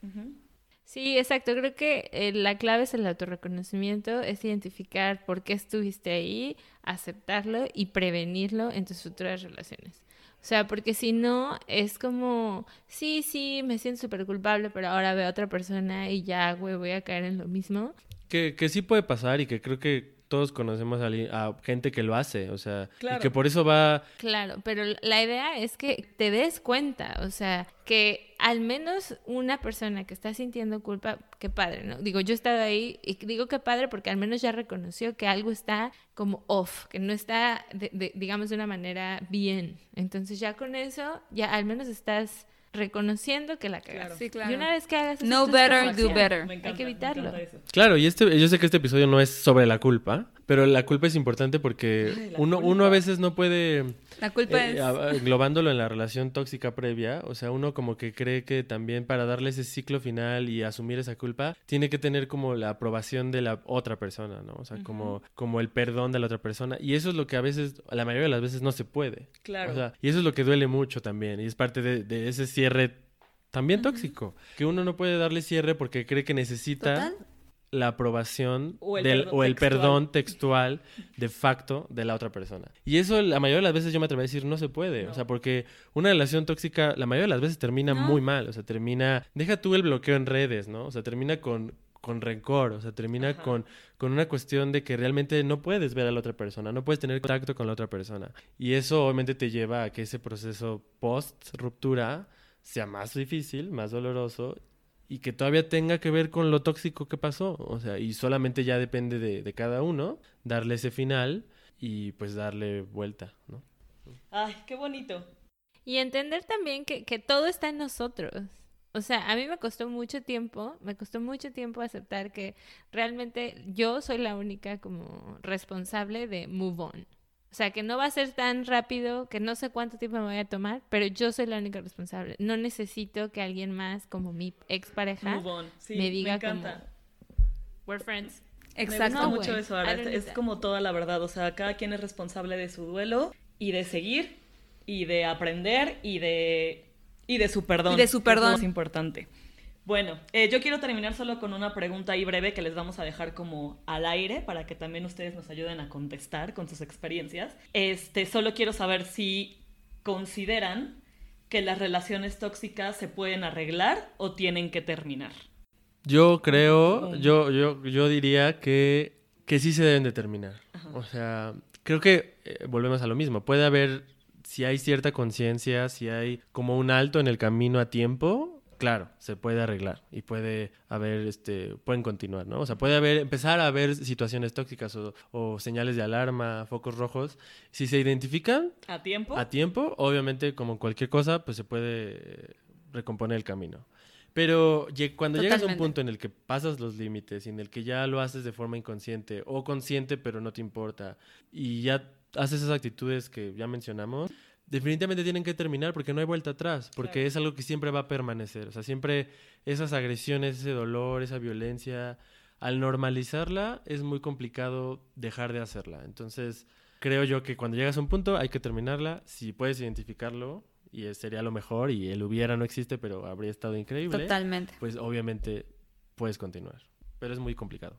Sí, exacto. Creo que eh, la clave es el autorreconocimiento, es identificar por qué estuviste ahí, aceptarlo y prevenirlo en tus futuras relaciones. O sea, porque si no, es como, sí, sí, me siento súper culpable, pero ahora veo a otra persona y ya, güey, voy a caer en lo mismo. Que, que sí puede pasar y que creo que todos conocemos a, gente que lo hace, o sea, Claro. y que por eso va... Claro, pero la idea es que te des cuenta, o sea, que al menos una persona que está sintiendo culpa, qué padre, ¿no? Digo, yo he estado ahí y digo qué padre porque al menos ya reconoció que algo está como off, que no está, de- de- digamos, de una manera bien. Entonces ya con eso, ya al menos estás reconociendo que la cagaste. Claro. Sí, claro. Y una vez que hagas No better, do better. Me encanta, que evitarlo. eso. Claro, y este, yo sé que este episodio no es sobre la culpa, pero la culpa es importante porque Ay, uno, culpa. uno a veces no puede... La culpa Eh, es... englobándolo en la relación tóxica previa, o sea, uno como que cree que también para darle ese ciclo final y asumir esa culpa, tiene que tener como la aprobación de la otra persona, ¿no? O sea, como, como el perdón de la otra persona. Y eso es lo que a veces, la mayoría de las veces no se puede. Claro. O sea, y eso es lo que duele mucho también, y es parte de, de ese cierre también tóxico, que uno no puede darle cierre porque cree que necesita Total. La aprobación O el del, perdón o el textual. perdón textual de facto de la otra persona. Y eso la mayoría de las veces yo me atrevo a decir no se puede, No. o sea, porque una relación tóxica la mayoría de las veces termina No. muy mal, o sea, termina, deja tú el bloqueo en redes, ¿no? O sea, termina con con rencor, o sea, termina Ajá. con, con una cuestión de que realmente no puedes ver a la otra persona, no puedes tener contacto con la otra persona. Y eso obviamente te lleva a que ese proceso post ruptura sea más difícil, más doloroso y que todavía tenga que ver con lo tóxico que pasó. O sea, y solamente ya depende de, de cada uno darle ese final y pues darle vuelta, ¿no? Ay, qué bonito. Y entender también que, que todo está en nosotros. O sea, a mí me costó mucho tiempo, me costó mucho tiempo aceptar que realmente yo soy la única como responsable de move on. O sea, que no va a ser tan rápido, que no sé cuánto tiempo me voy a tomar, pero yo soy la única responsable. No necesito que alguien más, como mi expareja. Sí, me diga encanta. we're friends. Me Exacto. gusta No, mucho eso, don't Es como toda la verdad. O sea, cada quien es responsable de su duelo y de seguir y de aprender y de, y de su perdón. Y de su que es lo perdón. más importante. Bueno, eh, yo quiero terminar solo con una pregunta ahí breve que les vamos a dejar como al aire para que también ustedes nos ayuden a contestar con sus experiencias. Este, solo quiero saber si consideran que las relaciones tóxicas se pueden arreglar o tienen que terminar. Yo creo, yo, yo, yo diría que, que sí se deben de terminar. O sea, creo que eh, volvemos a lo mismo. Puede haber, si hay cierta conciencia, si hay como un alto en el camino a tiempo, claro, se puede arreglar y puede haber, este, pueden continuar, ¿no? O sea, puede haber, empezar a haber situaciones tóxicas o, o señales de alarma, focos rojos. Si se identifican, ¿A tiempo? a tiempo, obviamente, como cualquier cosa, pues se puede recomponer el camino. Pero cuando llegas a un Totalmente. punto en el que pasas los límites y en el que ya lo haces de forma inconsciente o consciente pero no te importa y ya haces esas actitudes que ya mencionamos, definitivamente tienen que terminar porque no hay vuelta atrás, porque Claro. es algo que siempre va a permanecer. O sea, siempre esas agresiones, ese dolor, esa violencia, al normalizarla es muy complicado dejar de hacerla. Entonces, creo yo que cuando llegas a un punto hay que terminarla. Si puedes identificarlo, y sería lo mejor, y el hubiera no existe, pero habría estado increíble, Totalmente. pues obviamente puedes continuar. Pero es muy complicado.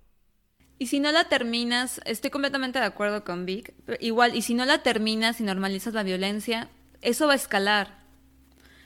Y si no la terminas, estoy completamente de acuerdo con Vic, igual, y si no la terminas y normalizas la violencia, eso va a escalar.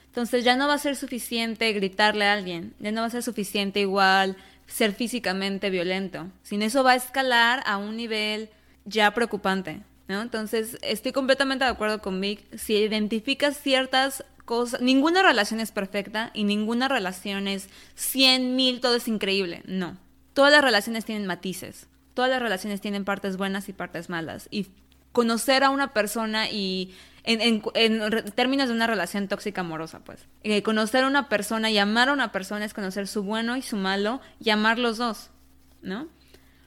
Entonces ya no va a ser suficiente gritarle a alguien, ya no va a ser suficiente igual ser físicamente violento, sino eso va a escalar a un nivel ya preocupante, ¿no? Entonces estoy completamente de acuerdo con Vic, si identificas ciertas cosas, ninguna relación es perfecta y ninguna relación es 100 mil, todo es increíble, no. Todas las relaciones tienen matices, todas las relaciones tienen partes buenas y partes malas y conocer a una persona y en, términos de una relación tóxica amorosa, pues. Eh, conocer a una persona y amar a una persona es conocer su bueno y su malo y amar los dos, ¿no?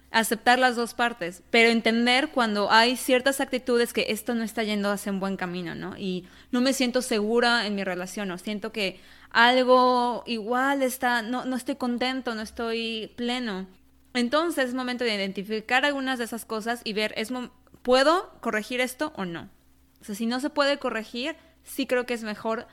Aceptar las dos partes, pero entender cuando hay ciertas actitudes que esto no está yendo hacia un buen camino, ¿no? Y no me siento segura en mi relación, o siento que algo igual está, no, no estoy contento, no estoy pleno. Entonces es momento de identificar algunas de esas cosas y ver, ¿es mom- ¿puedo corregir esto o no? O sea, si no se puede corregir, sí creo que es mejor,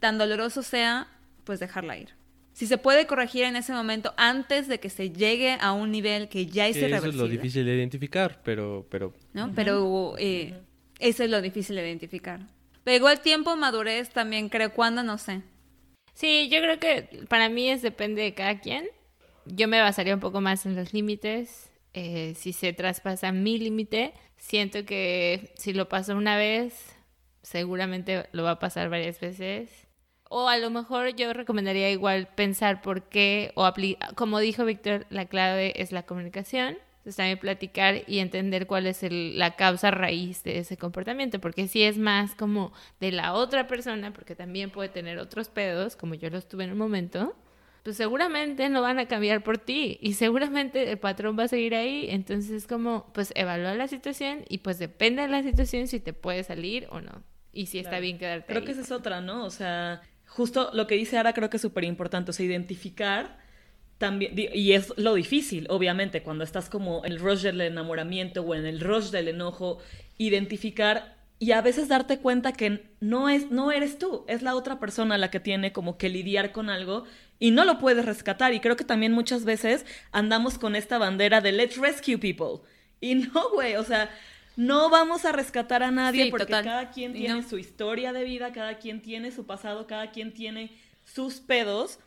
tan doloroso sea, pues dejarla ir. Si se puede corregir en ese momento antes de que se llegue a un nivel que ya es Que eso es irreversible, lo difícil de identificar, pero, pero ¿no? Pero eh, eso es lo difícil de identificar. Pero igual tiempo, madurez también creo, ¿cuándo? No sé. Sí, yo creo que para mí es depende de cada quien. Yo me basaría un poco más en los límites. Eh, si se traspasa mi límite, siento que si lo paso una vez, seguramente lo va a pasar varias veces. O a lo mejor yo recomendaría igual pensar por qué, o como dijo Víctor, la clave es la comunicación. Entonces también platicar y entender cuál es el- la causa raíz de ese comportamiento, porque si es más como de la otra persona, porque también puede tener otros pedos, como yo los tuve en un momento, pues seguramente no van a cambiar por ti y seguramente el patrón va a seguir ahí. Entonces es como, pues evalúa la situación y pues depende de la situación si te puede salir o no. Y si está Claro. bien quedarte Creo ahí. que esa es otra, ¿no? O sea, justo lo que dice Ara creo que es súper importante, o sea, identificar también, y es lo difícil, obviamente, cuando estás como en el rush del enamoramiento o en el rush del enojo, identificar y a veces darte cuenta que no es no eres tú, es la otra persona la que tiene como que lidiar con algo y no lo puedes rescatar y creo que también muchas veces andamos con esta bandera de let's rescue people y no, güey, o sea, no vamos a rescatar a nadie Sí, porque total. cada quien tiene no. su historia de vida, cada quien tiene su pasado, cada quien tiene sus pedos.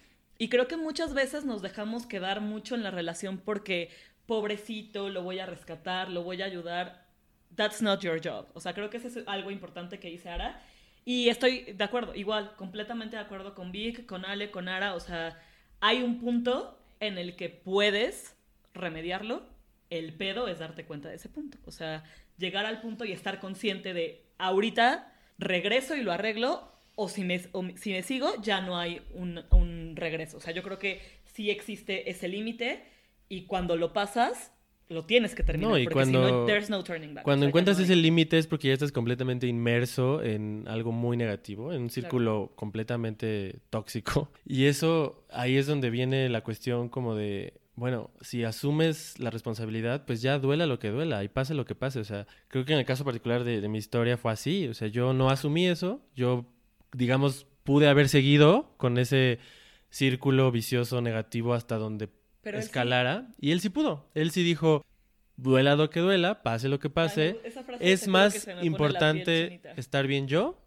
Y creo que muchas veces nos dejamos quedar mucho en la relación porque, pobrecito, lo voy a rescatar, lo voy a ayudar. That's not your job. O sea, creo que eso es algo importante que dice Ara. Y estoy de acuerdo, igual, completamente de acuerdo con Vic, con Ale, con Ara. O sea, hay un punto en el que puedes remediarlo. El pedo es darte cuenta de ese punto. O sea, llegar al punto y estar consciente de ahorita regreso y lo arreglo. O si me, o si me sigo, ya no hay un, un regreso. O sea, yo creo que sí existe ese límite y cuando lo pasas, lo tienes que terminar. No, y porque si no, cuando- there's no turning back. Cuando O sea, encuentras no hay- ese límite es porque ya estás completamente inmerso en algo muy negativo, en un círculo completamente tóxico. Y eso, ahí es donde viene la cuestión como de, bueno, si asumes la responsabilidad, pues ya duela lo que duela y pase lo que pase. O sea, creo que en el caso particular de, de mi historia fue así. O sea, yo no asumí eso, yo, digamos, pude haber seguido con ese círculo vicioso negativo hasta donde Pero él sí- escalara. Y él sí pudo. Él sí dijo, duela lo que duela, pase lo que pase. Ay, es más importante estar bien yo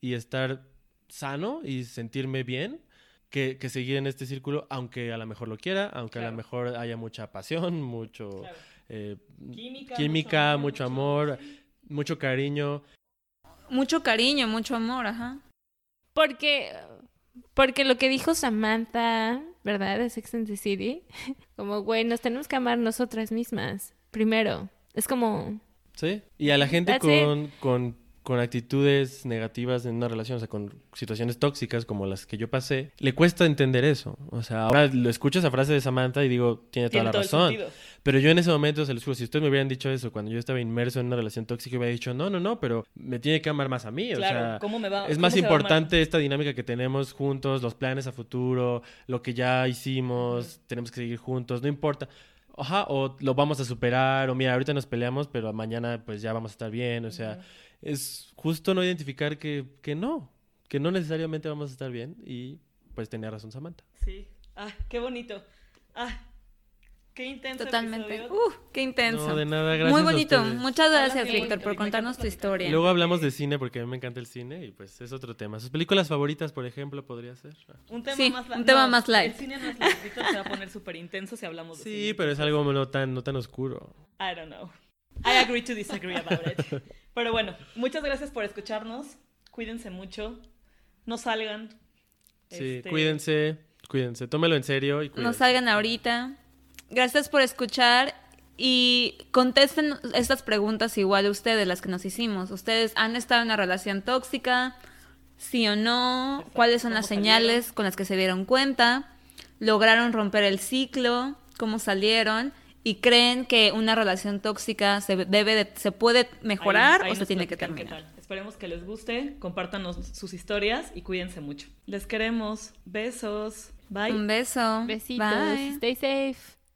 y estar sano y sentirme bien que, que seguir en este círculo, aunque a lo mejor lo quiera, aunque a lo mejor haya mucha pasión, mucho Claro. eh, Química, química, mucho mucho amor, mucho cariño. Mucho cariño, mucho amor, ajá. Porque, porque lo que dijo Samantha, ¿verdad? De Sex and the City, como, güey, nos tenemos que amar nosotras mismas, primero. Es como, ¿Sí? Y a la gente con, con, con actitudes negativas en una relación, o sea, con situaciones tóxicas como las que yo pasé, le cuesta entender eso. O sea, ahora lo escucho esa frase de Samantha y digo, tiene toda la razón. Pero yo en ese momento, se los juro, si ustedes me hubieran dicho eso cuando yo estaba inmerso en una relación tóxica, hubiera dicho, no, no, no, pero me tiene que amar más a mí. Claro, o sea, ¿cómo me va- es más importante esta dinámica que tenemos juntos, los planes a futuro, lo que ya hicimos, tenemos que seguir juntos, no importa. Ajá, o lo vamos a superar, o mira, ahorita nos peleamos, pero mañana pues ya vamos a estar bien, o sea, es justo no identificar que, que no, que no necesariamente vamos a estar bien y pues tenía razón Samantha. Sí. Ah, qué bonito. Ah, qué intenso. Totalmente. Uh, qué intenso. No, de nada, gracias Muy bonito. Muchas gracias, sí, Víctor, por contarnos tu ¿qué historia. Luego hablamos de cine porque a mí me encanta el cine y pues es otro tema. ¿Sus películas favoritas, por ejemplo, podría ser? Un tema Sí, más un tema más light. El cine no es light. Víctor se va a poner súper intenso si hablamos de Sí, cine. pero es algo no tan, no tan oscuro. I don't know. I agree to disagree about it. Pero bueno, muchas gracias por escucharnos. Cuídense mucho. No salgan. Sí, Este, cuídense, cuídense, tómelo en serio y No cuídense. salgan ahorita. Gracias por escuchar y contesten estas preguntas igual ustedes, las que nos hicimos. ¿Ustedes han estado en una relación tóxica? ¿Sí o no? ¿Cuáles son las ¿Cómo señales con las que se dieron cuenta? ¿Lograron romper el ciclo? ¿Cómo salieron? ¿Y creen que una relación tóxica se debe de- se puede mejorar Ahí- ahí o se tiene que terminar? Esperemos que les guste, compártanos sus historias y cuídense mucho. Les queremos. Besos. Bye. Un beso. Besitos. Bye. Stay safe.